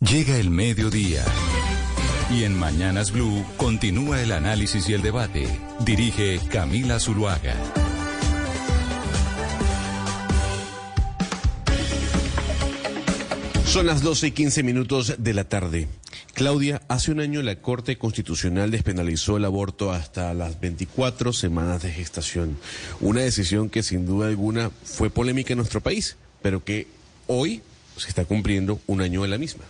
Llega el mediodía. Y en Mañanas Blue continúa el análisis y el debate. Dirige Camila Zuluaga. Son las 12 y 15 minutos de la tarde. Claudia, hace un año la Corte Constitucional despenalizó el aborto hasta las 24 semanas de gestación. Una decisión que sin duda alguna fue polémica en nuestro país, pero que hoy se está cumpliendo un año de la misma.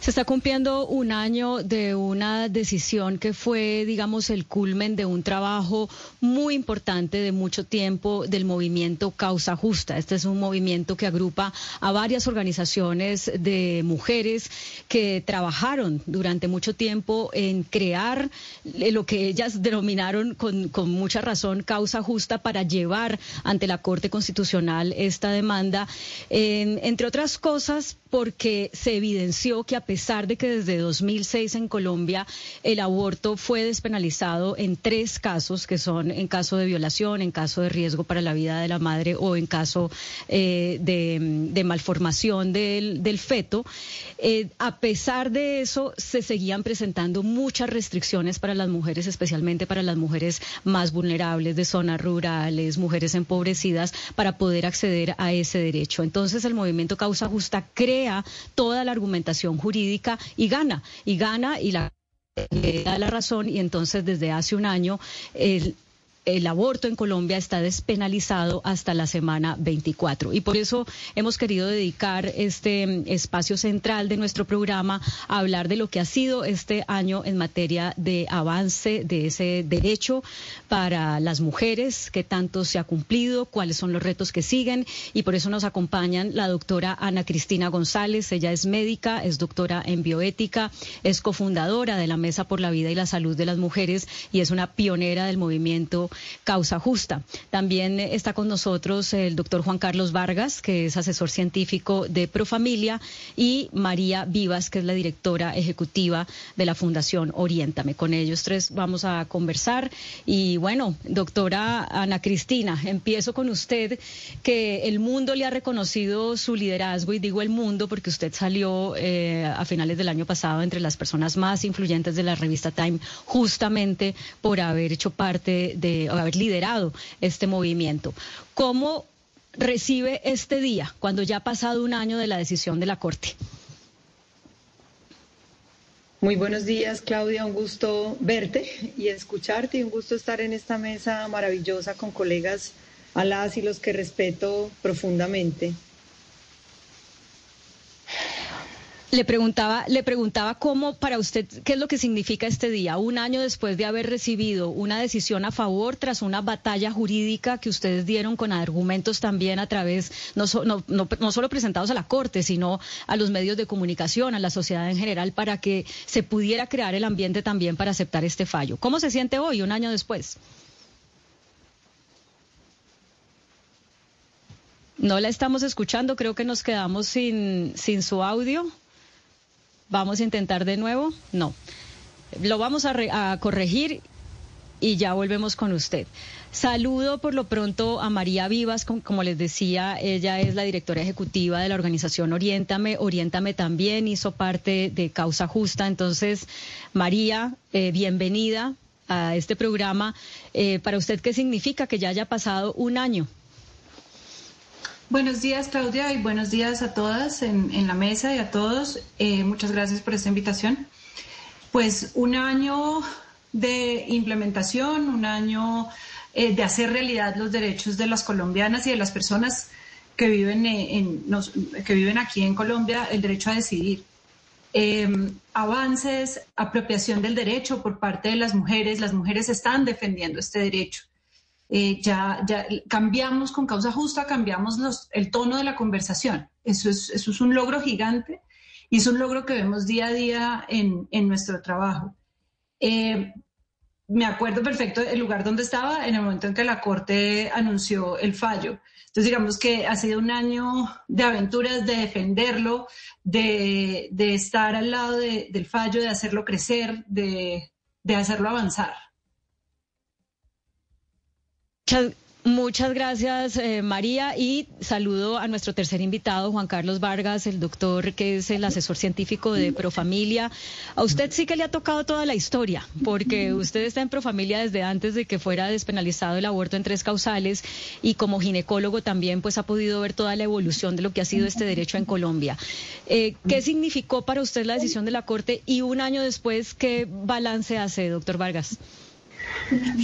Se está cumpliendo un año de una decisión que fue, digamos, el culmen de un trabajo muy importante de mucho tiempo del movimiento Causa Justa. Este es un movimiento que agrupa a varias organizaciones de mujeres que trabajaron durante mucho tiempo en crear lo que ellas denominaron con, mucha razón Causa Justa para llevar ante la Corte Constitucional esta demanda, entre otras cosas porque se evidenció que a pesar de que desde 2006 en Colombia el aborto fue despenalizado en tres casos, que son en caso de violación, en caso de riesgo para la vida de la madre o en caso eh, de, malformación del, feto, eh, a pesar de eso se seguían presentando muchas restricciones para las mujeres, especialmente para las mujeres más vulnerables de zonas rurales, mujeres empobrecidas, para poder acceder a ese derecho. Entonces el movimiento Causa Justa crea toda la argumentación jurídica y gana, y gana y la le da la razón y entonces desde hace un año el el aborto en Colombia está despenalizado hasta la semana 24. Y por eso hemos querido dedicar este espacio central de nuestro programa a hablar de lo que ha sido este año en materia de avance de ese derecho para las mujeres, que tanto se ha cumplido, cuáles son los retos que siguen. Y por eso nos acompañan la doctora Ana Cristina González. Ella es médica, es doctora en bioética, es cofundadora de la Mesa por la Vida y la Salud de las Mujeres y es una pionera del movimiento Causa Justa. También está con nosotros el doctor Juan Carlos Vargas, que es asesor científico de Profamilia, y María Vivas, que es la directora ejecutiva de la Fundación Oriéntame. Con ellos tres vamos a conversar. Y bueno, doctora Ana Cristina, empiezo con usted, que el mundo le ha reconocido su liderazgo, y digo el mundo porque usted salió eh, a finales del año pasado entre las personas más influyentes de la revista Time, justamente por haber hecho parte de haber liderado este movimiento. ¿Cómo recibe este día cuando ya ha pasado un año de la decisión de la Corte? Muy buenos días, Claudia. Un gusto verte y escucharte y un gusto estar en esta mesa maravillosa con colegas a y los que respeto profundamente. Le preguntaba, le preguntaba cómo para usted, qué es lo que significa este día, un año después de haber recibido una decisión a favor tras una batalla jurídica que ustedes dieron con argumentos también a través, no, no, no, solo presentados a la Corte, sino a los medios de comunicación, a la sociedad en general, para que se pudiera crear el ambiente también para aceptar este fallo. ¿Cómo se siente hoy, un año después? No la estamos escuchando, creo que nos quedamos sin, sin su audio. Vamos a intentar de nuevo. No. Lo vamos a, corregir y ya volvemos con usted. Saludo por lo pronto a María Vivas, como, les decía, ella es la directora ejecutiva de la organización Oriéntame. Oriéntame también hizo parte de Causa Justa. Entonces, María, eh, bienvenida a este programa. Eh, para usted, ¿qué significa que ya haya pasado un año Buenos días, Claudia, y buenos días a todas en, la mesa y a todos. Eh, muchas gracias por esta invitación. Pues un año de implementación, un año eh, de hacer realidad los derechos de las colombianas y de las personas que viven, en, que viven aquí en Colombia, el derecho a decidir. Em, avances, apropiación del derecho por parte de las mujeres. Las mujeres están defendiendo este derecho. Eh, ya, cambiamos con causa justa, cambiamos el tono de la conversación. Eso es, un logro gigante y es un logro que vemos día a día en, nuestro trabajo. Eh, me acuerdo perfecto el lugar donde estaba en el momento en que la Corte anunció el fallo. Entonces, digamos que ha sido un año de aventuras, de defenderlo, de, estar al lado del fallo, de hacerlo crecer, de hacerlo avanzar. Muchas gracias, eh, María, y saludo a nuestro tercer invitado, Juan Carlos Vargas, el doctor que es el asesor científico de Profamilia. A usted sí que le ha tocado toda la historia, porque usted está en Profamilia desde antes de que fuera despenalizado el aborto en tres causales y como ginecólogo también pues ha podido ver toda la evolución de lo que ha sido este derecho en Colombia. Eh, ¿Qué significó para usted la decisión de la Corte y un año después qué balance hace, doctor Vargas?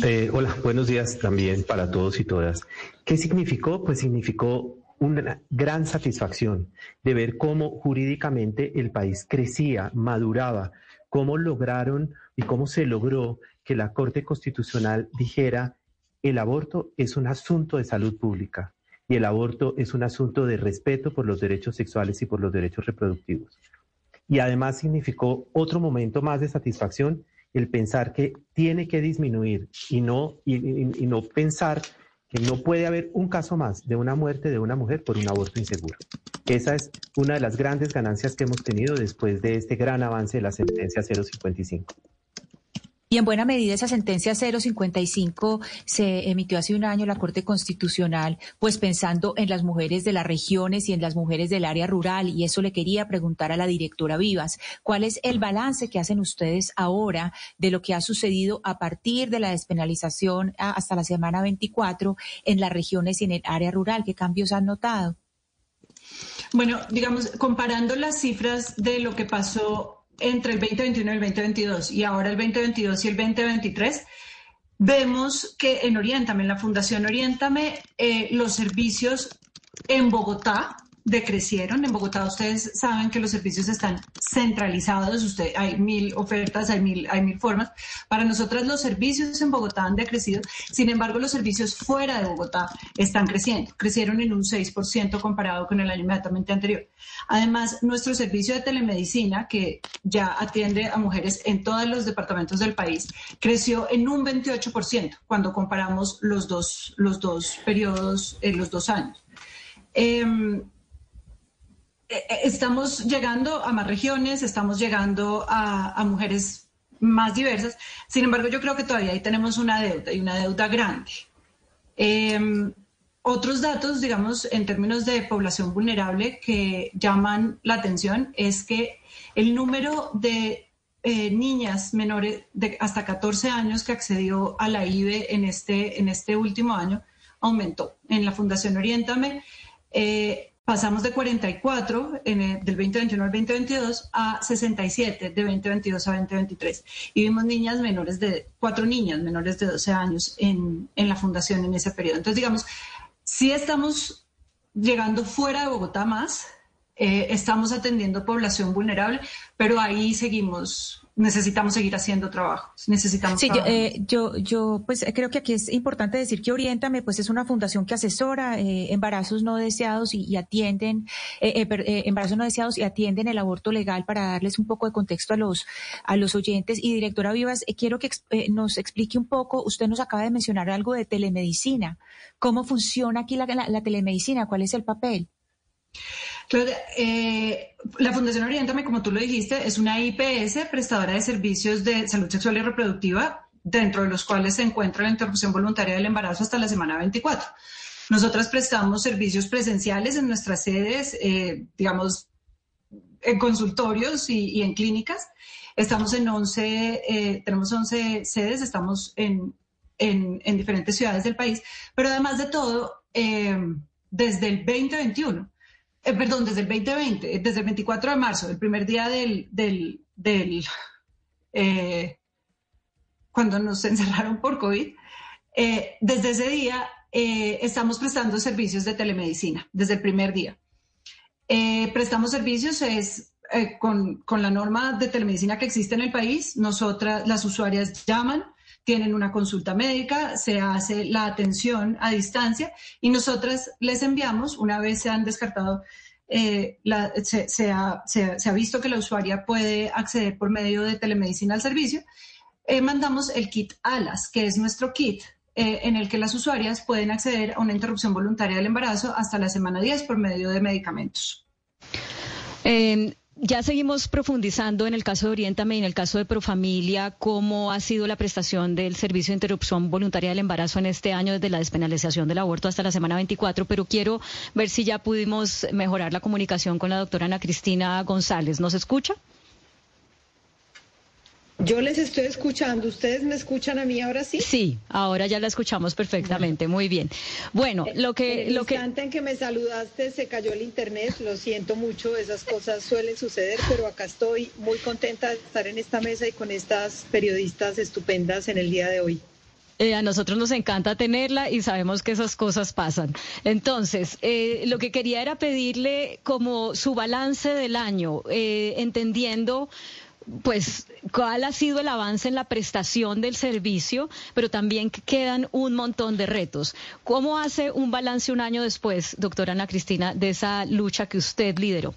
Eh, hola, buenos días también para todos y todas. ¿Qué significó? Pues significó una gran satisfacción de ver cómo jurídicamente el país crecía, maduraba, cómo lograron y cómo se logró que la Corte Constitucional dijera el aborto es un asunto de salud pública y el aborto es un asunto de respeto por los derechos sexuales y por los derechos reproductivos. Y además significó otro momento más de satisfacción el pensar que tiene que disminuir y no, y, no pensar que no puede haber un caso más de una muerte de una mujer por un aborto inseguro. Esa es una de las grandes ganancias que hemos tenido después de este gran avance de la sentencia 055. Y en buena medida esa sentencia 055 se emitió hace un año la Corte Constitucional, pues pensando en las mujeres de las regiones y en las mujeres del área rural. Y eso le quería preguntar a la directora Vivas, ¿cuál es el balance que hacen ustedes ahora de lo que ha sucedido a partir de la despenalización hasta la semana 24 en las regiones y en el área rural? ¿Qué cambios han notado? Bueno, digamos, comparando las cifras de lo que pasó entre el 2021 y el 2022 y ahora el 2022 y el 2023, vemos que en Oriéntame, en la Fundación Oriéntame, eh, los servicios en Bogotá decrecieron. En Bogotá ustedes saben que los servicios están centralizados, usted, hay mil ofertas, hay mil, hay mil formas. Para nosotras los servicios en Bogotá han decrecido, sin embargo los servicios fuera de Bogotá están creciendo, crecieron en un 6% comparado con el año inmediatamente anterior. Además, nuestro servicio de telemedicina, que ya atiende a mujeres en todos los departamentos del país, creció en un 28% cuando comparamos los dos, los dos periodos, en los dos años. Em, eh, eh, estamos llegando a más regiones, estamos llegando a, mujeres más diversas. Sin embargo, yo creo que todavía ahí tenemos una deuda y una deuda grande. Em, otros datos, digamos, en términos de población vulnerable que llaman la atención es que el número de eh, niñas menores de hasta 14 años que accedió a la IBE en este, en este último año aumentó. En la Fundación Oriéntame, pasamos de 44 en del 2021 al 2022 a 67 de 2022 a 2023. Y vimos niñas menores de, cuatro niñas menores de 12 años en, en la fundación en ese periodo. Entonces, digamos, sí estamos llegando fuera de Bogotá más, eh, estamos atendiendo población vulnerable, pero ahí seguimos necesitamos seguir haciendo trabajo. Necesitamos. Sí, eh, yo, yo, pues creo que aquí es importante decir que Oriéntame, pues es una fundación que asesora eh, embarazos no deseados y, atienden eh, embarazos no deseados y atienden el aborto legal para darles un poco de contexto a los a los oyentes. Y directora Vivas, quiero que nos explique un poco. Usted nos acaba de mencionar algo de telemedicina. ¿Cómo funciona aquí la, la telemedicina? ¿Cuál es el papel? Eh, la Fundación Oriéntame, como tú lo dijiste, es una IPS prestadora de servicios de salud sexual y reproductiva, dentro de los cuales se encuentra la interrupción voluntaria del embarazo hasta la semana 24. Nosotras prestamos servicios presenciales en nuestras sedes, eh, digamos, en consultorios y, en clínicas. Estamos en 11, eh, tenemos 11 sedes, estamos en, en, diferentes ciudades del país, pero además de todo, desde el 2021 eh, perdón, desde el 2020, eh, desde el 24 de marzo, el primer día del, del, del eh, cuando nos encerraron por COVID, desde ese día estamos prestando servicios de telemedicina, desde el primer día. prestamos servicios es con, con, la norma de telemedicina que existe en el país, nosotras, las usuarias llaman, tienen una consulta médica, se hace la atención a distancia y nosotras les enviamos, una vez se han descartado, eh, se, ha, visto que la usuaria puede acceder por medio de telemedicina al servicio, eh, mandamos el kit ALAS, que es nuestro kit eh, en el que las usuarias pueden acceder a una interrupción voluntaria del embarazo hasta la semana 10 por medio de medicamentos. Ya seguimos profundizando en el caso de Oriéntame y en el caso de Profamilia, cómo ha sido la prestación del servicio de interrupción voluntaria del embarazo en este año desde la despenalización del aborto hasta la semana 24, pero quiero ver si ya pudimos mejorar la comunicación con la doctora Ana Cristina González. ¿Nos escucha? Yo les estoy escuchando. ¿Ustedes me escuchan a mí ahora sí? Sí, ahora ya la escuchamos perfectamente. Muy bien. Bueno, eh, lo que... En el lo instante en que me saludaste se cayó el internet. Lo siento mucho. Esas cosas suelen suceder, pero acá estoy muy contenta de estar en esta mesa y con estas periodistas estupendas en el día de hoy. Eh, a nosotros nos encanta tenerla y sabemos que esas cosas pasan. Entonces, eh, lo que quería era pedirle como su balance del año, eh, entendiendo pues cuál ha sido el avance en la prestación del servicio, pero también quedan un montón de retos. ¿Cómo hace un balance un año después, doctora Ana Cristina, de esa lucha que usted lideró?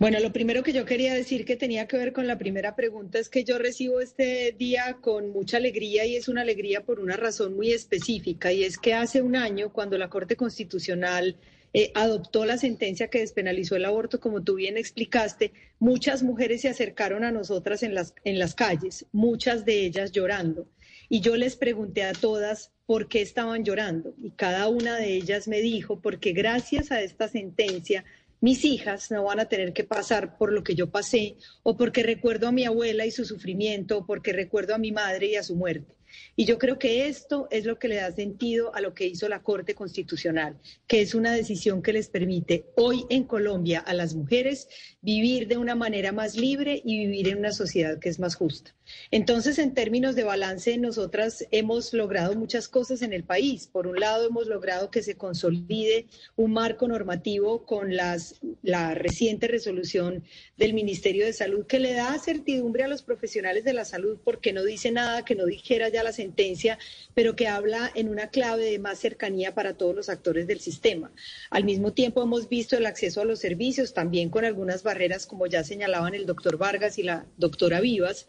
Bueno, lo primero que yo quería decir que tenía que ver con la primera pregunta es que yo recibo este día con mucha alegría y es una alegría por una razón muy específica y es que hace un año cuando la Corte Constitucional eh, adoptó la sentencia que despenalizó el aborto, como tú bien explicaste, muchas mujeres se acercaron a nosotras en las, en las calles, muchas de ellas llorando. Y yo les pregunté a todas por qué estaban llorando. Y cada una de ellas me dijo, porque gracias a esta sentencia, mis hijas no van a tener que pasar por lo que yo pasé, o porque recuerdo a mi abuela y su sufrimiento, o porque recuerdo a mi madre y a su muerte. Y yo creo que esto es lo que le da sentido a lo que hizo la Corte Constitucional, que es una decisión que les permite hoy en Colombia a las mujeres vivir de una manera más libre y vivir en una sociedad que es más justa. Entonces, en términos de balance, nosotras hemos logrado muchas cosas en el país. Por un lado, hemos logrado que se consolide un marco normativo con la reciente resolución del Ministerio de Salud que le da certidumbre a los profesionales de la salud porque no dice nada que no dijera ya la sentencia, pero que habla en una clave de más cercanía para todos los actores del sistema. Al mismo tiempo, hemos visto el acceso a los servicios también con algunas barreras, como ya señalaban el doctor Vargas y la doctora Vivas.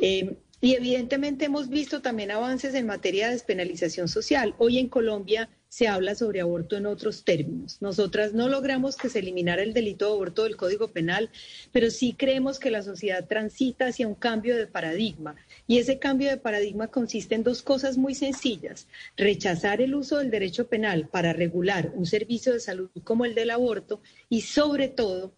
Eh, y evidentemente hemos visto también avances en materia de despenalización social. Hoy en Colombia se habla sobre aborto en otros términos. Nosotras no logramos que se eliminara el delito de aborto del Código Penal, pero sí creemos que la sociedad transita hacia un cambio de paradigma. Y ese cambio de paradigma consiste en dos cosas muy sencillas. Rechazar el uso del derecho penal para regular un servicio de salud como el del aborto y sobre todo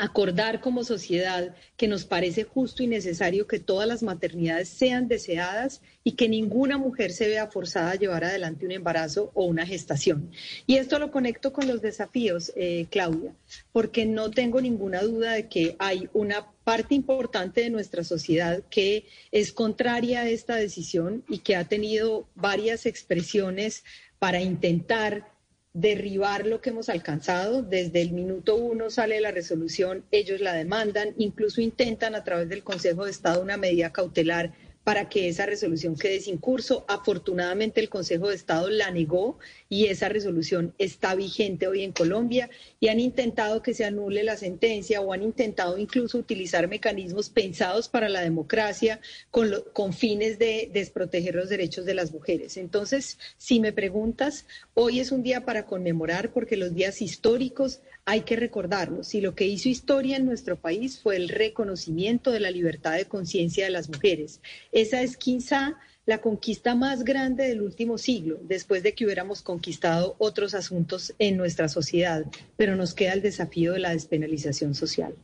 acordar como sociedad que nos parece justo y necesario que todas las maternidades sean deseadas y que ninguna mujer se vea forzada a llevar adelante un embarazo o una gestación. Y esto lo conecto con los desafíos, eh, Claudia, porque no tengo ninguna duda de que hay una parte importante de nuestra sociedad que es contraria a esta decisión y que ha tenido varias expresiones para intentar derribar lo que hemos alcanzado. Desde el minuto uno sale la resolución, ellos la demandan, incluso intentan a través del Consejo de Estado una medida cautelar para que esa resolución quede sin curso. Afortunadamente el Consejo de Estado la negó y esa resolución está vigente hoy en Colombia y han intentado que se anule la sentencia o han intentado incluso utilizar mecanismos pensados para la democracia con, con fines de desproteger los derechos de las mujeres. Entonces, si me preguntas, hoy es un día para conmemorar porque los días históricos hay que recordarlos. Y lo que hizo historia en nuestro país fue el reconocimiento de la libertad de conciencia de las mujeres. Esa es quizá la conquista más grande del último siglo, después de que hubiéramos conquistado otros asuntos en nuestra sociedad, pero nos queda el desafío de la despenalización social.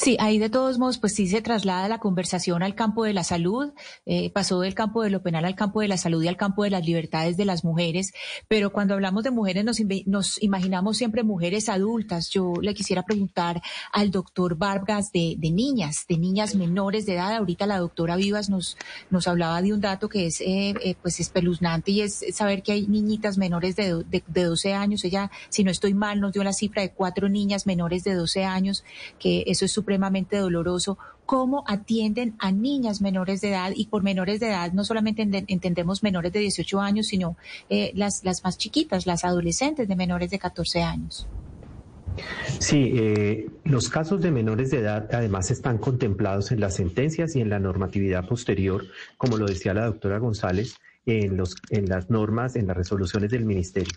Sí, ahí de todos modos, pues sí se traslada la conversación al campo de la salud, eh, pasó del campo de lo penal al campo de la salud y al campo de las libertades de las mujeres, pero cuando hablamos de mujeres nos, nos imaginamos siempre mujeres adultas. Yo le quisiera preguntar al doctor Vargas de, niñas, de niñas menores de edad. Ahorita la doctora Vivas nos, nos hablaba de un dato que es eh, eh, pues espeluznante y es saber que hay niñitas menores de, de, de 12 años. Ella, si no estoy mal, nos dio la cifra de cuatro niñas menores de 12 años, que eso es supremamente doloroso, cómo atienden a niñas menores de edad y por menores de edad no solamente entendemos menores de 18 años, sino eh, las, las más chiquitas, las adolescentes de menores de 14 años. Sí, eh, los casos de menores de edad además están contemplados en las sentencias y en la normatividad posterior, como lo decía la doctora González, en, los, en las normas, en las resoluciones del Ministerio.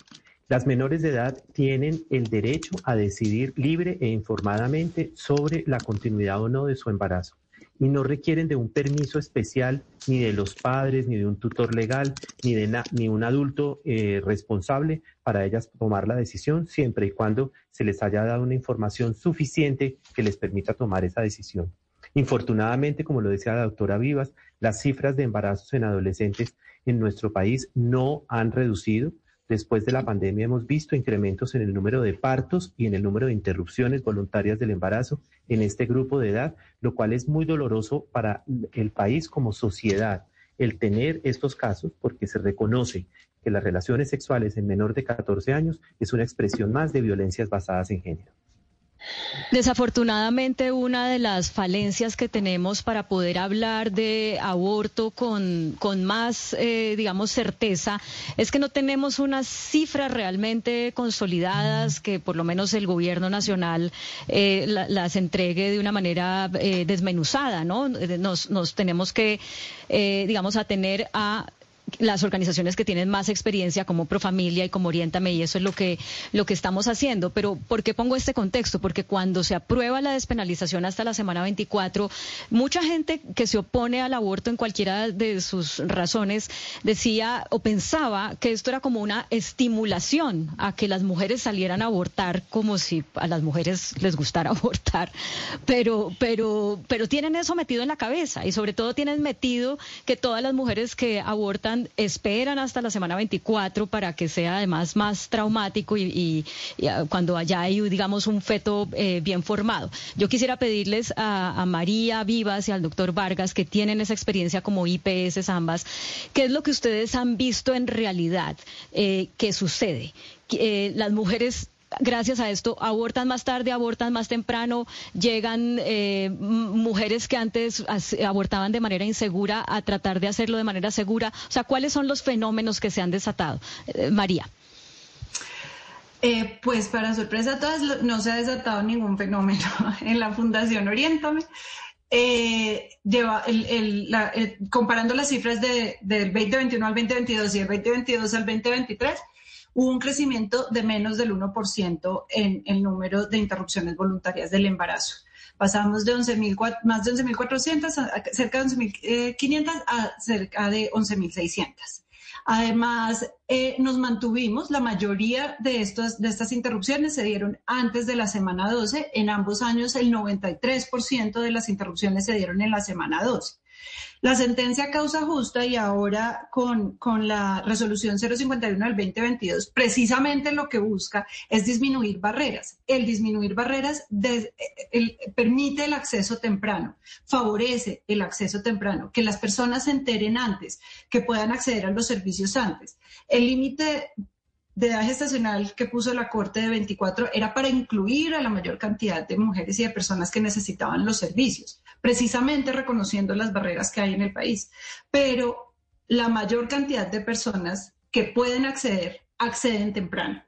Las menores de edad tienen el derecho a decidir libre e informadamente sobre la continuidad o no de su embarazo y no requieren de un permiso especial ni de los padres, ni de un tutor legal, ni de ni un adulto eh, responsable para ellas tomar la decisión, siempre y cuando se les haya dado una información suficiente que les permita tomar esa decisión. Infortunadamente, como lo decía la doctora Vivas, las cifras de embarazos en adolescentes en nuestro país no han reducido. Después de la pandemia hemos visto incrementos en el número de partos y en el número de interrupciones voluntarias del embarazo en este grupo de edad, lo cual es muy doloroso para el país como sociedad el tener estos casos porque se reconoce que las relaciones sexuales en menor de 14 años es una expresión más de violencias basadas en género. Desafortunadamente, una de las falencias que tenemos para poder hablar de aborto con, con más, eh, digamos, certeza es que no tenemos unas cifras realmente consolidadas que por lo menos el gobierno nacional eh, las entregue de una manera eh, desmenuzada, ¿no? Nos, nos tenemos que, digamos, atener a las organizaciones que tienen más experiencia como Profamilia y como Oriéntame y eso es lo que lo que estamos haciendo, pero ¿por qué pongo este contexto? Porque cuando se aprueba la despenalización hasta la semana 24, mucha gente que se opone al aborto en cualquiera de sus razones decía o pensaba que esto era como una estimulación a que las mujeres salieran a abortar como si a las mujeres les gustara abortar, pero pero pero tienen eso metido en la cabeza y sobre todo tienen metido que todas las mujeres que abortan esperan hasta la semana 24 para que sea además más traumático y, ah, cuando haya hay, digamos, un feto eh, bien formado. Yo quisiera pedirles a, María Vivas y al doctor Vargas, que tienen esa experiencia como IPS ambas, ¿qué es lo que ustedes han visto en realidad eh, que sucede? Eh, las mujeres gracias a esto abortan más tarde, abortan más temprano, llegan eh, mujeres que antes abortaban de manera insegura a tratar de hacerlo de manera segura. O sea, ¿cuáles son los fenómenos que se han desatado? Eh, María. Eh, pues para sorpresa de todas, no se ha desatado ningún fenómeno en la Fundación Oriéntame. lleva comparando las cifras del 2021 al 2022 y del 2022 al 2023, hubo un crecimiento de menos del 1% en el número de interrupciones voluntarias del embarazo. Pasamos de 11, más de 11.400 cerca de 11.500 a cerca de 11.600. Además, eh, nos mantuvimos, la mayoría de, estos, de estas interrupciones se dieron antes de la semana 12. En ambos años, el 93% de las interrupciones se dieron en la semana 12. La sentencia causa justa y ahora con, la resolución 051 del 2022, precisamente lo que busca es disminuir barreras. El disminuir barreras permite el acceso temprano, favorece el acceso temprano, que las personas se enteren antes, que puedan acceder a los servicios antes. El límite de edad gestacional que puso la Corte de 24 era para incluir a la mayor cantidad de mujeres y de personas que necesitaban los servicios, precisamente reconociendo las barreras que hay en el país. Pero la mayor cantidad de personas que pueden acceder, acceden temprano.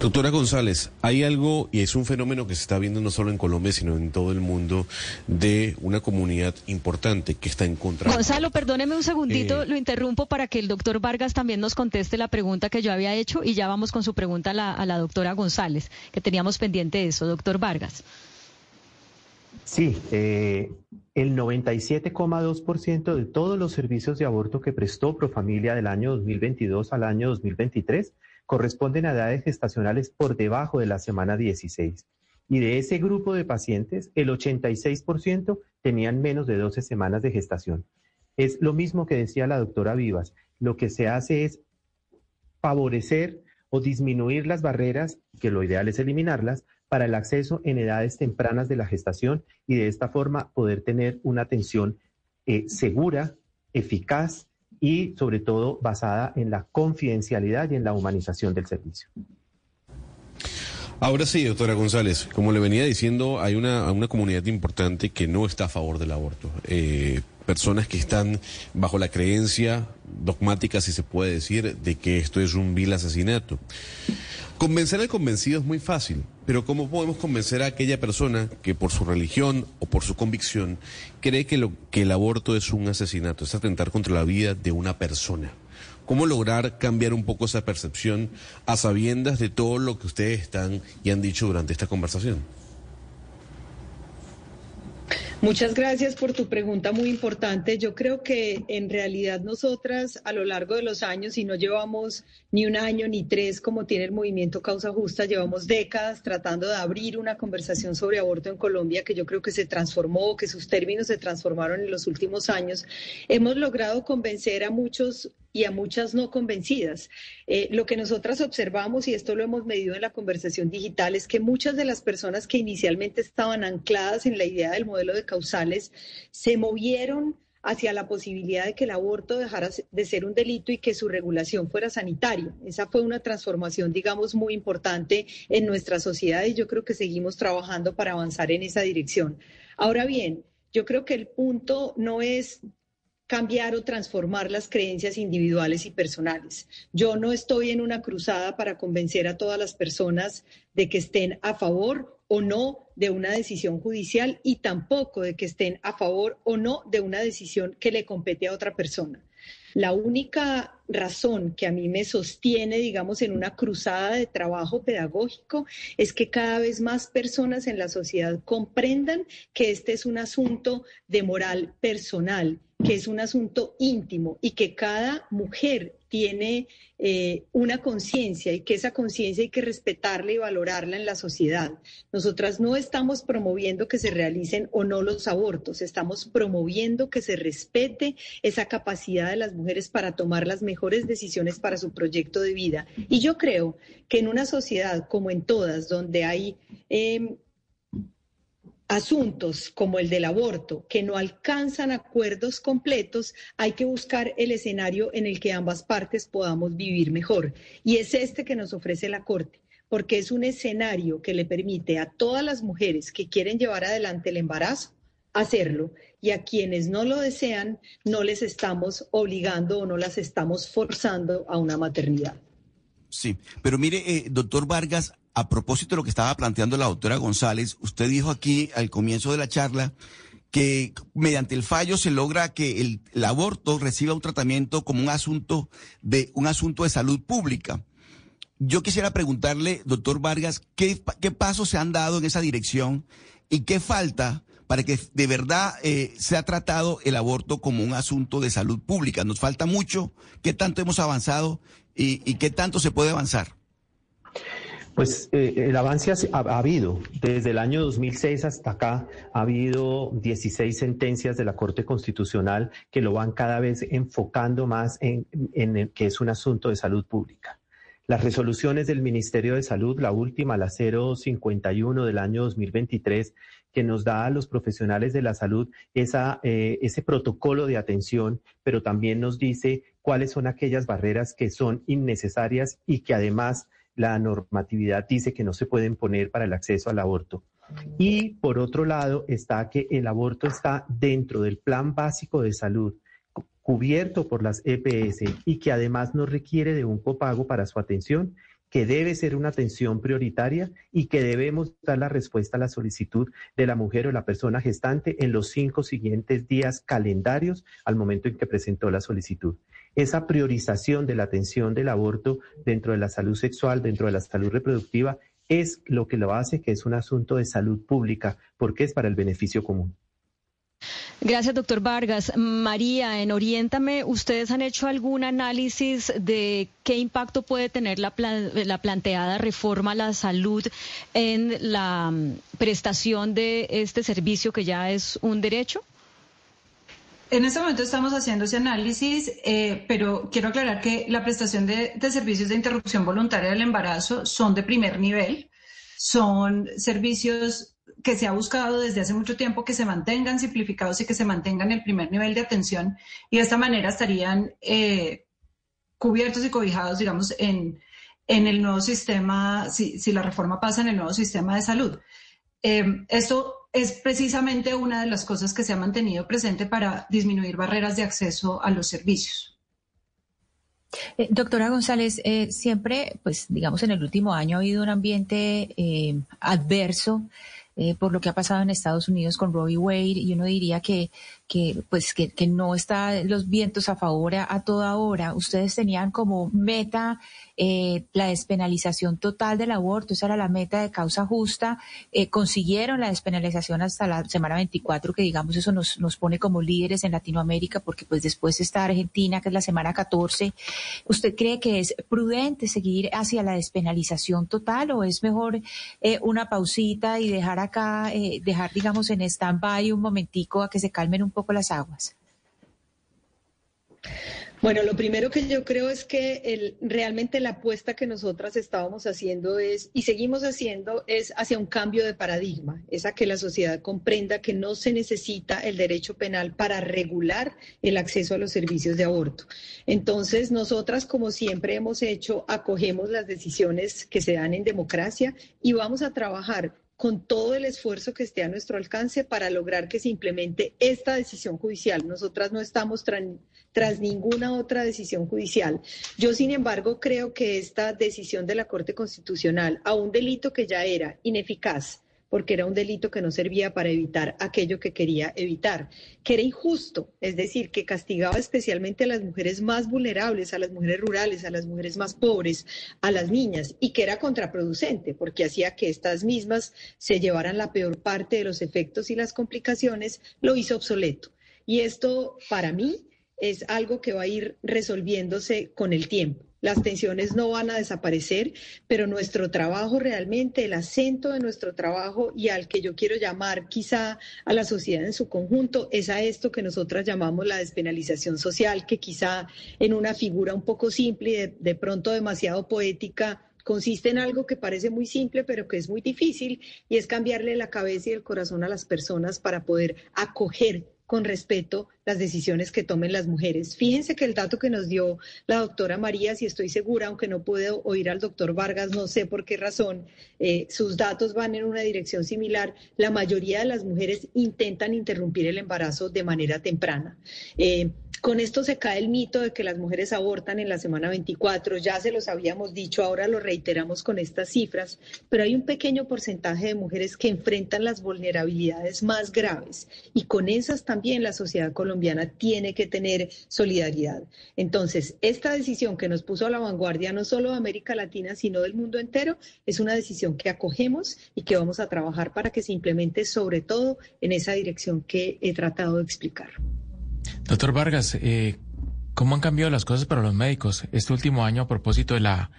Doctora González, hay algo, y es un fenómeno que se está viendo no solo en Colombia, sino en todo el mundo, de una comunidad importante que está en contra. Gonzalo, perdóneme un segundito, eh, lo interrumpo para que el doctor Vargas también nos conteste la pregunta que yo había hecho y ya vamos con su pregunta a la, doctora González, que teníamos pendiente de eso. Doctor Vargas. Sí, eh, el 97,2% de todos los servicios de aborto que prestó Profamilia del año 2022 al año 2023 corresponden a edades gestacionales por debajo de la semana 16. Y de ese grupo de pacientes, el 86% tenían menos de 12 semanas de gestación. Es lo mismo que decía la doctora Vivas. Lo que se hace es favorecer o disminuir las barreras, que lo ideal es eliminarlas, para el acceso en edades tempranas de la gestación y de esta forma poder tener una atención eh, segura, eficaz y sobre todo basada en la confidencialidad y en la humanización del servicio. Ahora sí, doctora González, como le venía diciendo, hay una, una comunidad importante que no está a favor del aborto. Eh, personas que están bajo la creencia dogmática, si se puede decir, de que esto es un vil asesinato. Convencer al convencido es muy fácil, pero ¿cómo podemos convencer a aquella persona que por su religión o por su convicción cree que, lo, que el aborto es un asesinato, es atentar contra la vida de una persona? ¿Cómo lograr cambiar un poco esa percepción a sabiendas de todo lo que ustedes están y han dicho durante esta conversación? Muchas gracias por tu pregunta muy importante. Yo creo que en realidad nosotras a lo largo de los años, y no llevamos ni un año ni tres como tiene el movimiento Causa Justa, llevamos décadas tratando de abrir una conversación sobre aborto en Colombia que yo creo que se transformó, que sus términos se transformaron en los últimos años. Hemos logrado convencer a muchos y a muchas no convencidas. Eh, lo que nosotras observamos, y esto lo hemos medido en la conversación digital, es que muchas de las personas que inicialmente estaban ancladas en la idea del modelo de causales se movieron hacia la posibilidad de que el aborto dejara de ser un delito y que su regulación fuera sanitaria. Esa fue una transformación, digamos, muy importante en nuestra sociedad y yo creo que seguimos trabajando para avanzar en esa dirección. Ahora bien, yo creo que el punto no es cambiar o transformar las creencias individuales y personales. Yo no estoy en una cruzada para convencer a todas las personas de que estén a favor o no de una decisión judicial y tampoco de que estén a favor o no de una decisión que le compete a otra persona. La única razón que a mí me sostiene, digamos, en una cruzada de trabajo pedagógico es que cada vez más personas en la sociedad comprendan que este es un asunto de moral personal que es un asunto íntimo y que cada mujer tiene eh, una conciencia y que esa conciencia hay que respetarla y valorarla en la sociedad. Nosotras no estamos promoviendo que se realicen o no los abortos, estamos promoviendo que se respete esa capacidad de las mujeres para tomar las mejores decisiones para su proyecto de vida. Y yo creo que en una sociedad como en todas, donde hay... Em, asuntos como el del aborto que no alcanzan acuerdos completos, hay que buscar el escenario en el que ambas partes podamos vivir mejor. Y es este que nos ofrece la Corte, porque es un escenario que le permite a todas las mujeres que quieren llevar adelante el embarazo hacerlo y a quienes no lo desean no les estamos obligando o no las estamos forzando a una maternidad. Sí, pero mire, eh, doctor Vargas, a propósito de lo que estaba planteando la doctora González, usted dijo aquí al comienzo de la charla que mediante el fallo se logra que el, aborto reciba un tratamiento como un asunto de un asunto de salud pública. Yo quisiera preguntarle, doctor Vargas, ¿qué, qué pasos se han dado en esa dirección y qué falta para que de verdad eh, sea tratado el aborto como un asunto de salud pública? Nos falta mucho, ¿qué tanto hemos avanzado y, y qué tanto se puede avanzar? Pues eh, el avance ha, habido. Desde el año 2006 hasta acá ha habido 16 sentencias de la Corte Constitucional que lo van cada vez enfocando más en, en que es un asunto de salud pública. Las resoluciones del Ministerio de Salud, la última, la 051 del año 2023, que nos da a los profesionales de la salud esa, eh, ese protocolo de atención, pero también nos dice cuáles son aquellas barreras que son innecesarias y que además la normatividad dice que no se pueden poner para el acceso al aborto. Y por otro lado está que el aborto está dentro del plan básico de salud cubierto por las EPS y que además no requiere de un copago para su atención, que debe ser una atención prioritaria y que debemos dar la respuesta a la solicitud de la mujer o la persona gestante en los cinco siguientes días calendarios al momento en que presentó la solicitud esa priorización de la atención del aborto dentro de la salud sexual, dentro de la salud reproductiva, es lo que lo hace que es un asunto de salud pública, porque es para el beneficio común. Gracias, doctor Vargas. María, en Oriéntame, ¿ustedes han hecho algún análisis de qué impacto puede tener la, la, planteada reforma a la salud en la mm, prestación de este servicio que ya es un derecho? En este momento estamos haciendo ese análisis, eh, pero quiero aclarar que la prestación de, servicios de interrupción voluntaria del embarazo son de primer nivel, son servicios que se ha buscado desde hace mucho tiempo que se mantengan simplificados y que se mantengan el primer nivel de atención y de esta manera estarían eh, cubiertos y cobijados, digamos, en, el nuevo sistema, si, la reforma pasa en el nuevo sistema de salud. Eh, esto es precisamente una de las cosas que se ha mantenido presente para disminuir barreras de acceso a los servicios. Eh, doctora González, eh, siempre, pues digamos, en el último año ha habido un ambiente eh, adverso por lo que ha pasado en Estados Unidos con Roe Wade y uno diría que que pues que, que no está los vientos a favor a, toda hora. Ustedes tenían como meta eh, la despenalización total del aborto, esa era la meta de causa justa. Eh, consiguieron la despenalización hasta la semana 24, que digamos eso nos, nos pone como líderes en Latinoamérica, porque pues después está Argentina, que es la semana 14. ¿Usted cree que es prudente seguir hacia la despenalización total o es mejor eh, una pausita y dejar acá, dejar digamos en stand-by un momentico a que se calmen un poco las aguas? Bueno, lo primero que yo creo es que realmente la apuesta que nosotras estábamos haciendo es, y seguimos haciendo, es hacia un cambio de paradigma, es a que la sociedad comprenda que no se necesita el derecho penal para regular el acceso a los servicios de aborto. Entonces, nosotras, como siempre hemos hecho, acogemos las decisiones que se dan en democracia y vamos a trabajar con todo el esfuerzo que esté a nuestro alcance para lograr que se implemente esta decisión judicial. Nosotras no estamos tras ninguna otra decisión judicial. Yo, sin embargo, creo que esta decisión de la Corte Constitucional a un delito que ya era ineficaz, porque era un delito que no servía para evitar aquello que quería evitar, que era injusto, es decir, que castigaba especialmente a las mujeres más vulnerables, a las mujeres rurales, a las mujeres más pobres, a las niñas, y que era contraproducente, porque hacía que estas mismas se llevaran la peor parte de los efectos y las complicaciones, lo hizo obsoleto. Y esto, para mí, es algo que va a ir resolviéndose con el tiempo. Las tensiones no van a desaparecer, pero nuestro trabajo realmente, el acento de nuestro trabajo y al que yo quiero llamar quizá a la sociedad en su conjunto, es a esto que nosotras llamamos la despenalización social, que quizá en una figura un poco simple y de, de pronto demasiado poética consiste en algo que parece muy simple, pero que es muy difícil, y es cambiarle la cabeza y el corazón a las personas para poder acoger con respeto las decisiones que tomen las mujeres. Fíjense que el dato que nos dio la doctora María, si estoy segura, aunque no puedo oír al doctor Vargas, no sé por qué razón, eh, sus datos van en una dirección similar. La mayoría de las mujeres intentan interrumpir el embarazo de manera temprana. Eh, con esto se cae el mito de que las mujeres abortan en la semana 24, ya se los habíamos dicho, ahora lo reiteramos con estas cifras, pero hay un pequeño porcentaje de mujeres que enfrentan las vulnerabilidades más graves y con esas también la sociedad colombiana tiene que tener solidaridad. Entonces, esta decisión que nos puso a la vanguardia no solo de América Latina, sino del mundo entero, es una decisión que acogemos y que vamos a trabajar para que se implemente sobre todo en esa dirección que he tratado de explicar. Doctor Vargas, eh, ¿cómo han cambiado las cosas para los médicos este último año a propósito de la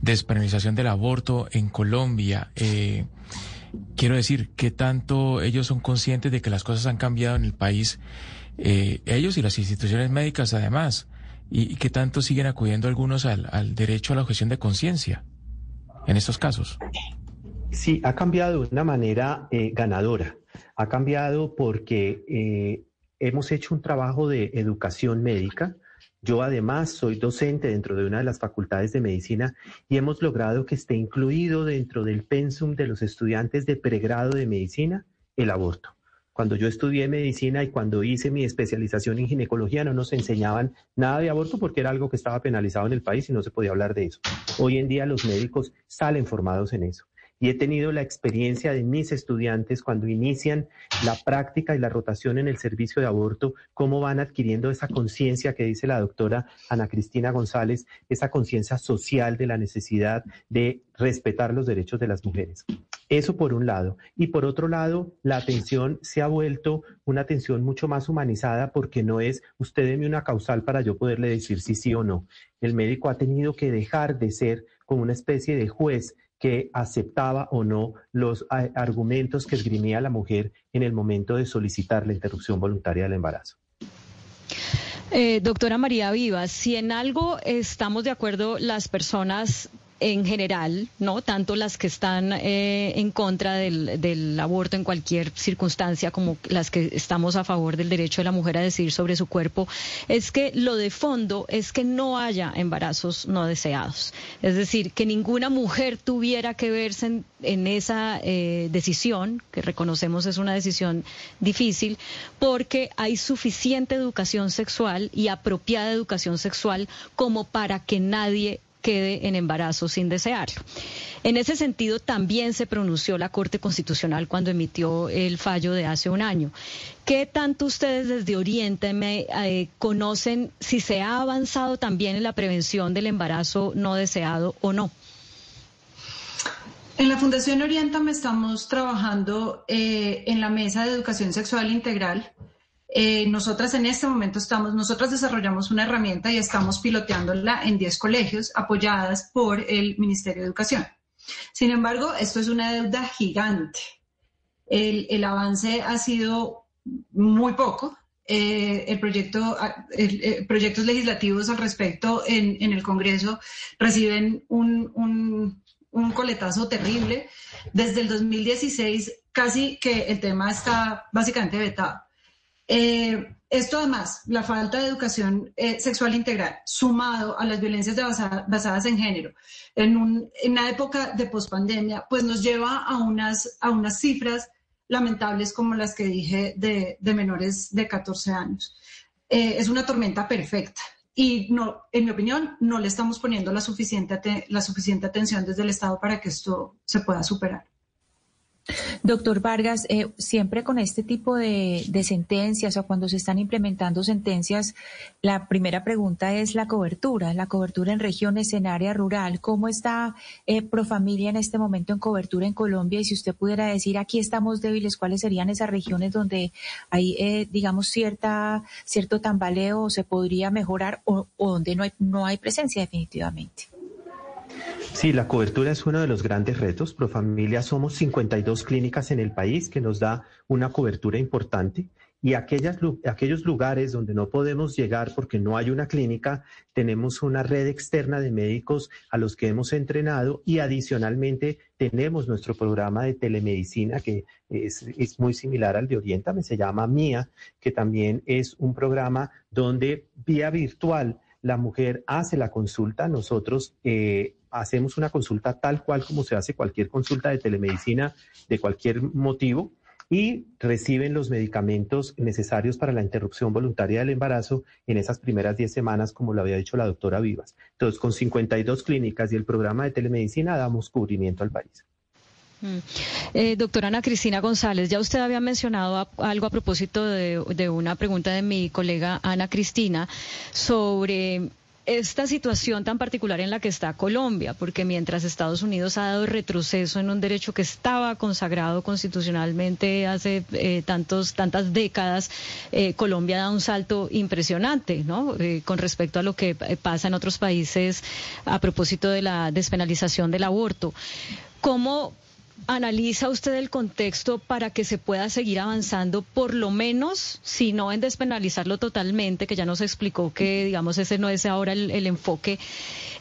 despenalización del aborto en Colombia? Eh, quiero decir, ¿qué tanto ellos son conscientes de que las cosas han cambiado en el país? Eh, ellos y las instituciones médicas además. ¿Y, qué tanto siguen acudiendo algunos al, derecho a la objeción de conciencia en estos casos? Sí, ha cambiado de una manera ganadora. Ha cambiado porque hemos hecho un trabajo de educación médica. Yo además soy docente dentro de una de las facultades de medicina y hemos logrado que esté incluido dentro del pensum de los estudiantes de pregrado de medicina el aborto. Cuando yo estudié medicina y cuando hice mi especialización en ginecología no nos enseñaban nada de aborto porque era algo que estaba penalizado en el país y no se podía hablar de eso. Hoy en día los médicos salen formados en eso y he tenido la experiencia de mis estudiantes cuando inician la práctica y la rotación en el servicio de aborto, cómo van adquiriendo esa conciencia que dice la doctora Ana Cristina González, esa conciencia social de la necesidad de respetar los derechos de las mujeres. Eso por un lado. Y por otro lado, la atención se ha vuelto una atención mucho más humanizada porque no es usted deme una causal para yo poderle decir sí o no. El médico ha tenido que dejar de ser como una especie de juez que aceptaba o no los argumentos que esgrimía la mujer en el momento de solicitar la interrupción voluntaria del embarazo. Eh, doctora María Vivas, si en algo estamos de acuerdo las personas en general, ¿no? Tanto las que están eh, en contra del, aborto en cualquier circunstancia como las que estamos a favor del derecho de la mujer a decidir sobre su cuerpo, es que lo de fondo es que no haya embarazos no deseados. Es decir, que ninguna mujer tuviera que verse en, en esa eh, decisión, que reconocemos es una decisión difícil, porque hay suficiente educación sexual y apropiada educación sexual como para que nadie quede en embarazo sin desearlo. En ese sentido, también se pronunció la Corte Constitucional cuando emitió el fallo de hace un año. ¿Qué tanto ustedes desde Oriente me, eh, conocen si se ha avanzado también en la prevención del embarazo no deseado o no? En la Fundación Orientame estamos trabajando eh, en la mesa de educación sexual integral. Eh, nosotras en este momento estamos, nosotras desarrollamos una herramienta y estamos piloteándola en 10 colegios apoyadas por el Ministerio de Educación. Sin embargo, esto es una deuda gigante. El, avance ha sido muy poco. Eh, el proyecto, proyectos legislativos al respecto en, el Congreso reciben un coletazo terrible. Desde el 2016 casi que el tema está básicamente vetado. Eh, esto además, la falta de educación eh, sexual integral, sumado a las violencias basadas en género, en, una época de pospandemia, pues nos lleva a unas, a unas cifras lamentables como las que dije de, menores de 14 años. Eh, es una tormenta perfecta y no, en mi opinión, no le estamos poniendo la suficiente, la suficiente atención desde el Estado para que esto se pueda superar. Doctor Vargas, eh, siempre con este tipo de, sentencias o cuando se están implementando sentencias, la primera pregunta es la cobertura, la cobertura en regiones, en área rural. ¿Cómo está eh, Profamilia en este momento en cobertura en Colombia? Y si usted pudiera decir, aquí estamos débiles, ¿cuáles serían esas regiones donde hay, eh, digamos, cierta, cierto tambaleo o se podría mejorar o, donde no no hay presencia definitivamente? Sí, la cobertura es uno de los grandes retos. Profamilia somos 52 clínicas en el país que nos da una cobertura importante y aquellas, aquellos lugares donde no podemos llegar porque no hay una clínica, tenemos una red externa de médicos a los que hemos entrenado y adicionalmente tenemos nuestro programa de telemedicina que es, muy similar al de Orientame, se llama MIA, que también es un programa donde vía virtual la mujer hace la consulta, nosotros eh, hacemos una consulta tal cual como se hace cualquier consulta de telemedicina de cualquier motivo y reciben los medicamentos necesarios para la interrupción voluntaria del embarazo en esas primeras 10 semanas, como lo había dicho la doctora Vivas. Entonces, con 52 clínicas y el programa de telemedicina damos cubrimiento al país. Mm. Eh, doctora Ana Cristina González, ya usted había mencionado algo a propósito de, una pregunta de mi colega Ana Cristina sobre esta situación tan particular en la que está Colombia, porque mientras Estados Unidos ha dado retroceso en un derecho que estaba consagrado constitucionalmente hace eh, tantos, tantas décadas, eh, Colombia da un salto impresionante, ¿no? Eh, con respecto a lo que pasa en otros países a propósito de la despenalización del aborto. ¿Cómo analiza usted el contexto para que se pueda seguir avanzando, por lo menos, si no en despenalizarlo totalmente, que ya nos explicó que, digamos, ese no es ahora el, enfoque,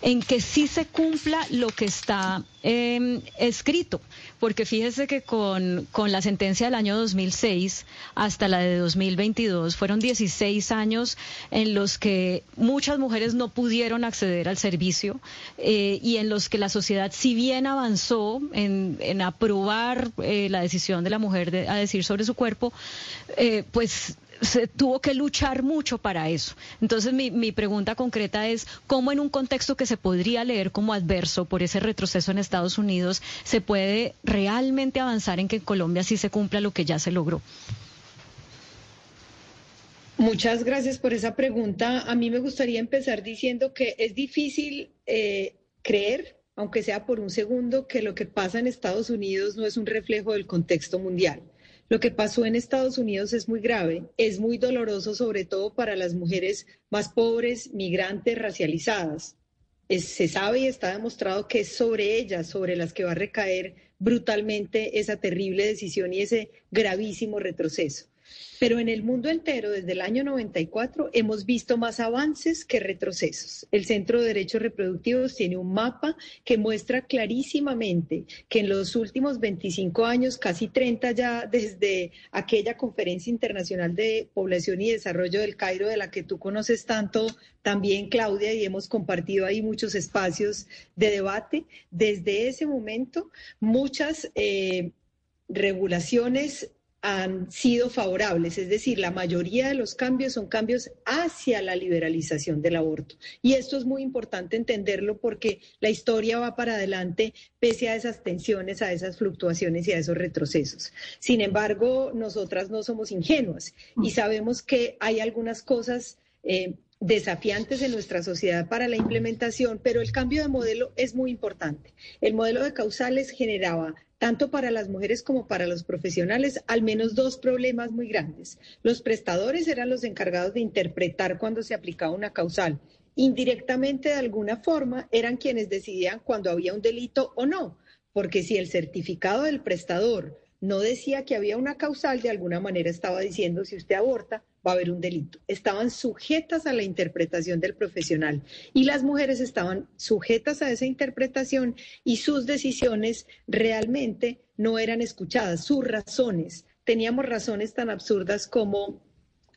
en que sí se cumpla lo que está em, escrito? Porque fíjese que con, con la sentencia del año 2006 hasta la de 2022 fueron 16 años en los que muchas mujeres no pudieron acceder al servicio eh, y en los que la sociedad, si bien avanzó en, en aprobar eh, la decisión de la mujer de, a decir sobre su cuerpo, eh, pues se tuvo que luchar mucho para eso. Entonces mi, mi, pregunta concreta es, ¿cómo en un contexto que se podría leer como adverso por ese retroceso en Estados Unidos se puede realmente avanzar en que en Colombia sí se cumpla lo que ya se logró? Muchas gracias por esa pregunta. A mí me gustaría empezar diciendo que es difícil eh, creer aunque sea por un segundo, que lo que pasa en Estados Unidos no es un reflejo del contexto mundial. Lo que pasó en Estados Unidos es muy grave, es muy doloroso, sobre todo para las mujeres más pobres, migrantes, racializadas. se sabe y está demostrado que es sobre ellas, sobre las que va a recaer brutalmente esa terrible decisión y ese gravísimo retroceso. Pero en el mundo entero, desde el año 94, hemos visto más avances que retrocesos. El Centro de Derechos Reproductivos tiene un mapa que muestra clarísimamente que en los últimos 25 años, casi 30 ya desde aquella Conferencia Internacional de Población y Desarrollo del Cairo, de la que tú conoces tanto también, Claudia, y hemos compartido ahí muchos espacios de debate, desde ese momento muchas... Eh, regulaciones han sido favorables, es decir, la mayoría de los cambios son cambios hacia la liberalización del aborto. Y esto es muy importante entenderlo porque la historia va para adelante pese a esas tensiones, a esas fluctuaciones y a esos retrocesos. Sin embargo, nosotras no somos ingenuas y sabemos que hay algunas cosas eh, desafiantes en nuestra sociedad para la implementación, pero el cambio de modelo es muy importante. El modelo de causales generaba tanto para las mujeres como para los profesionales, al menos dos problemas muy grandes. Los prestadores eran los encargados de interpretar cuando se aplicaba una causal. Indirectamente, de alguna forma, eran quienes decidían cuando había un delito o no, porque si el certificado del prestador no decía que había una causal, de alguna manera estaba diciendo si usted aborta, va a haber un delito. Estaban sujetas a la interpretación del profesional y las mujeres estaban sujetas a esa interpretación y sus decisiones realmente no eran escuchadas, sus razones. Teníamos razones tan absurdas como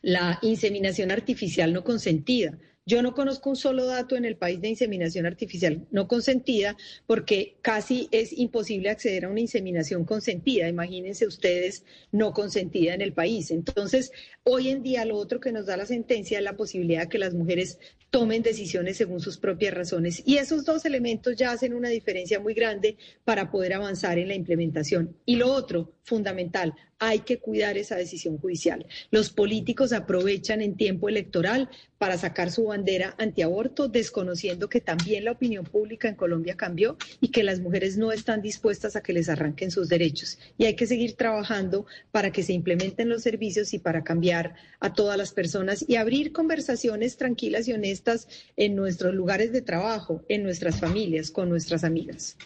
la inseminación artificial no consentida. Yo no conozco un solo dato en el país de inseminación artificial no consentida porque casi es imposible acceder a una inseminación consentida. Imagínense ustedes no consentida en el país. Entonces, hoy en día lo otro que nos da la sentencia es la posibilidad de que las mujeres tomen decisiones según sus propias razones. Y esos dos elementos ya hacen una diferencia muy grande para poder avanzar en la implementación. Y lo otro, fundamental, hay que cuidar esa decisión judicial. Los políticos aprovechan en tiempo electoral para sacar su bandera antiaborto, desconociendo que también la opinión pública en Colombia cambió y que las mujeres no están dispuestas a que les arranquen sus derechos. Y hay que seguir trabajando para que se implementen los servicios y para cambiar a todas las personas y abrir conversaciones tranquilas y honestas en nuestros lugares de trabajo, en nuestras familias, con nuestras amigas.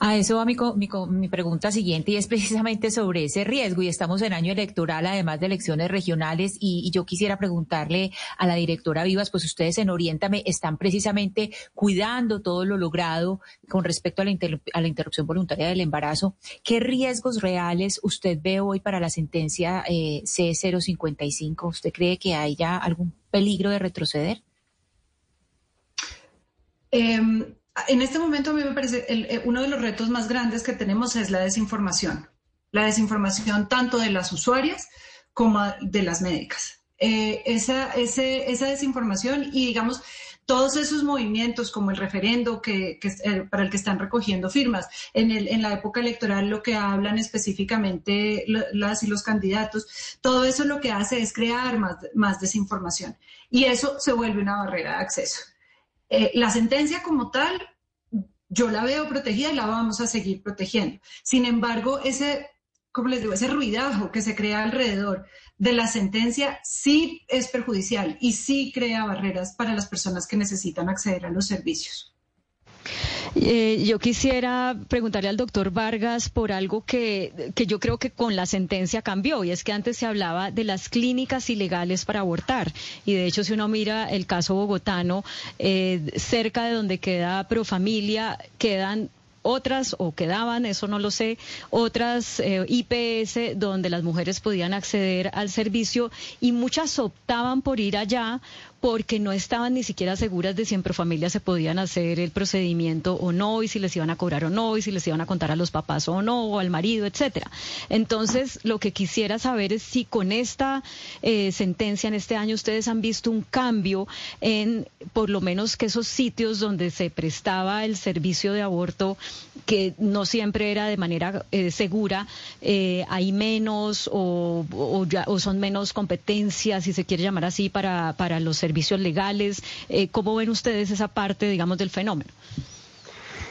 A eso va mi, mi, pregunta siguiente y es precisamente sobre ese riesgo y estamos en año electoral, además de elecciones regionales y, yo quisiera preguntarle a la directora Vivas, pues ustedes en Oriéntame están precisamente cuidando todo lo logrado con respecto a la, a la interrupción voluntaria del embarazo. ¿Qué riesgos reales usted ve hoy para la sentencia eh, C055? ¿Usted cree que haya algún peligro de retroceder? Eh, en este momento a mí me parece el, eh, uno de los retos más grandes que tenemos es la desinformación. La desinformación tanto de las usuarias como de las médicas. Eh, esa, esa desinformación y digamos todos esos movimientos como el referendo que, eh, para el que están recogiendo firmas en, el, en la época electoral lo que hablan específicamente las y los candidatos todo eso lo que hace es crear más desinformación y eso se vuelve una barrera de acceso eh, la sentencia como tal, yo la veo protegida y la vamos a seguir protegiendo. Sin embargo, ese, como les digo, ese ruidajo que se crea alrededor de la sentencia sí es perjudicial y sí crea barreras para las personas que necesitan acceder a los servicios. Eh, yo quisiera preguntarle al doctor Vargas por algo que, que, yo creo que con la sentencia cambió, y es que antes se hablaba de las clínicas ilegales para abortar. Y de hecho, si uno mira el caso bogotano, eh, cerca de donde queda Profamilia, quedan otras o quedaban, eso no lo sé, otras eh, IPS donde las mujeres podían acceder al servicio y muchas optaban por ir allá porque no estaban ni siquiera seguras de si en Profamilia se podían hacer el procedimiento o no, y si les iban a cobrar o no, y si les iban a contar a los papás o no, o al marido, etcétera. Entonces, lo que quisiera saber es si con esta eh, sentencia en este año ustedes han visto un cambio en, por lo menos, que esos sitios donde se prestaba el servicio de aborto, que no siempre era de manera eh, segura, eh, hay menos o, o, son menos competencias, si se quiere llamar así, para, para los servicios servicios legales. Eh, ¿Cómo ven ustedes esa parte, digamos, del fenómeno?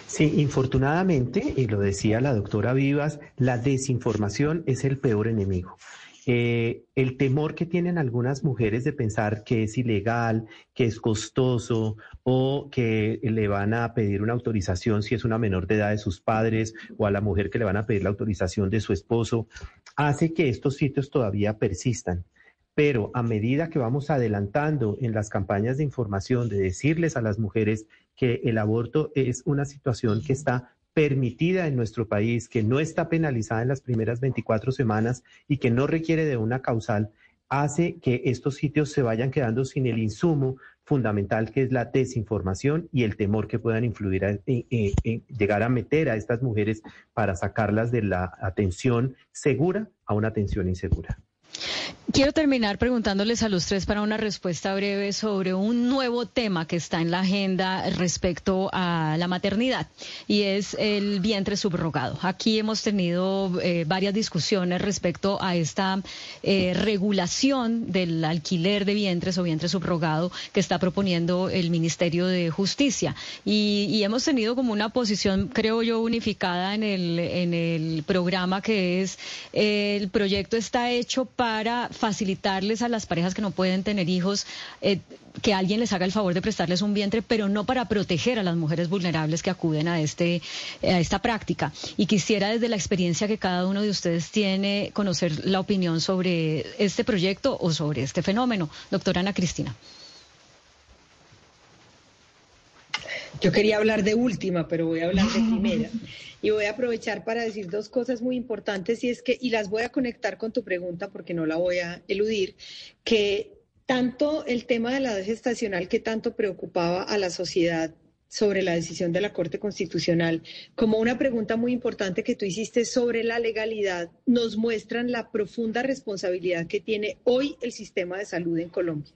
Sí, infortunadamente, y lo decía la doctora Vivas, la desinformación es el peor enemigo. Eh, el temor que tienen algunas mujeres de pensar que es ilegal, que es costoso o que le van a pedir una autorización si es una menor de edad de sus padres o a la mujer que le van a pedir la autorización de su esposo, hace que estos sitios todavía persistan pero a medida que vamos adelantando en las campañas de información, de decirles a las mujeres que el aborto es una situación que está permitida en nuestro país, que no está penalizada en las primeras 24 semanas y que no requiere de una causal, hace que estos sitios se vayan quedando sin el insumo fundamental que es la desinformación y el temor que puedan influir, a, llegar a meter a estas mujeres para sacarlas de la atención segura a una atención insegura. Quiero terminar preguntándoles a los tres para una respuesta breve sobre un nuevo tema que está en la agenda respecto a la maternidad y es el vientre subrogado. Aquí hemos tenido eh, varias discusiones respecto a esta eh, regulación del alquiler de vientres o vientre subrogado que está proponiendo el Ministerio de Justicia y, y hemos tenido como una posición, creo yo, unificada en el, en el programa que es eh, el proyecto está hecho para facilitarles a las parejas que no pueden tener hijos eh, que alguien les haga el favor de prestarles un vientre, pero no para proteger a las mujeres vulnerables que acuden a este a esta práctica. Y quisiera desde la experiencia que cada uno de ustedes tiene conocer la opinión sobre este proyecto o sobre este fenómeno. Doctora Ana Cristina. Yo quería hablar de última, pero voy a hablar de primera. Y voy a aprovechar para decir dos cosas muy importantes y es que, y las voy a conectar con tu pregunta porque no la voy a eludir, que tanto el tema de la gestacional que tanto preocupaba a la sociedad sobre la decisión de la Corte Constitucional, como una pregunta muy importante que tú hiciste sobre la legalidad, nos muestran la profunda responsabilidad que tiene hoy el sistema de salud en Colombia.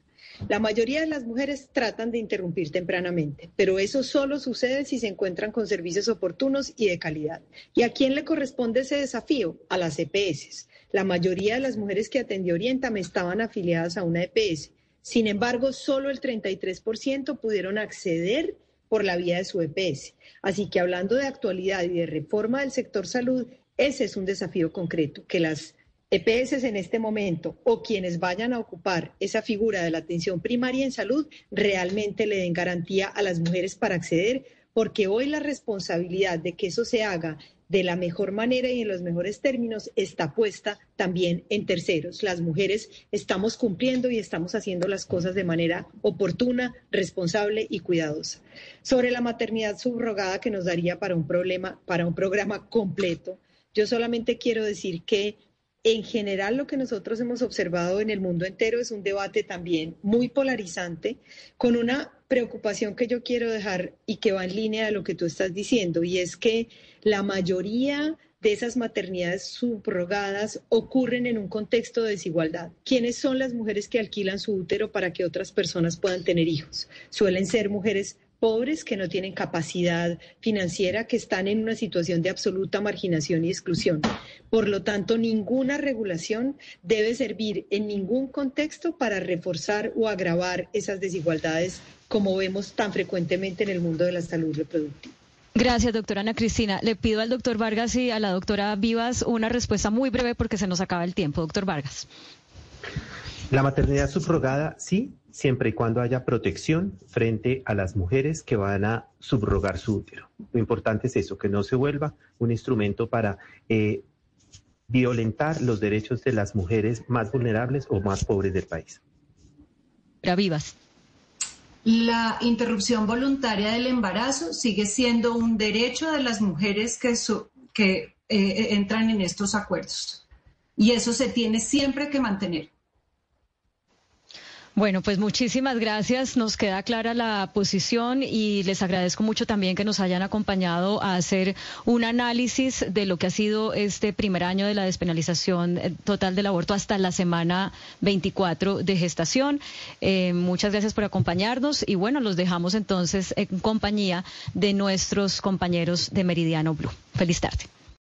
La mayoría de las mujeres tratan de interrumpir tempranamente, pero eso solo sucede si se encuentran con servicios oportunos y de calidad. ¿Y a quién le corresponde ese desafío? A las EPS. La mayoría de las mujeres que atendió Orientame estaban afiliadas a una EPS. Sin embargo, solo el 33% pudieron acceder por la vía de su EPS. Así que hablando de actualidad y de reforma del sector salud, ese es un desafío concreto, que las EPS en este momento o quienes vayan a ocupar esa figura de la atención primaria en salud realmente le den garantía a las mujeres para acceder, porque hoy la responsabilidad de que eso se haga de la mejor manera y en los mejores términos está puesta también en terceros. Las mujeres estamos cumpliendo y estamos haciendo las cosas de manera oportuna, responsable y cuidadosa. Sobre la maternidad subrogada que nos daría para un problema, para un programa completo, yo solamente quiero decir que en general lo que nosotros hemos observado en el mundo entero es un debate también muy polarizante, con una preocupación que yo quiero dejar y que va en línea de lo que tú estás diciendo, y es que la mayoría de esas maternidades subrogadas ocurren en un contexto de desigualdad. ¿Quiénes son las mujeres que alquilan su útero para que otras personas puedan tener hijos? Suelen ser mujeres pobres que no tienen capacidad financiera, que están en una situación de absoluta marginación y exclusión. Por lo tanto, ninguna regulación debe servir en ningún contexto para reforzar o agravar esas desigualdades como vemos tan frecuentemente en el mundo de la salud reproductiva. Gracias, doctora Ana Cristina. Le pido al doctor Vargas y a la doctora Vivas una respuesta muy breve porque se nos acaba el tiempo. Doctor Vargas. La maternidad subrogada, sí, siempre y cuando haya protección frente a las mujeres que van a subrogar su útero. Lo importante es eso, que no se vuelva un instrumento para eh, violentar los derechos de las mujeres más vulnerables o más pobres del país. Vivas. La interrupción voluntaria del embarazo sigue siendo un derecho de las mujeres que, que eh, entran en estos acuerdos. Y eso se tiene siempre que mantener. Bueno, pues muchísimas gracias. Nos queda clara la posición y les agradezco mucho también que nos hayan acompañado a hacer un análisis de lo que ha sido este primer año de la despenalización eh, total del aborto hasta la semana 24 de gestación. Eh, muchas gracias por acompañarnos y bueno, los dejamos entonces en compañía de nuestros compañeros de Meridiano Blue. Feliz tarde.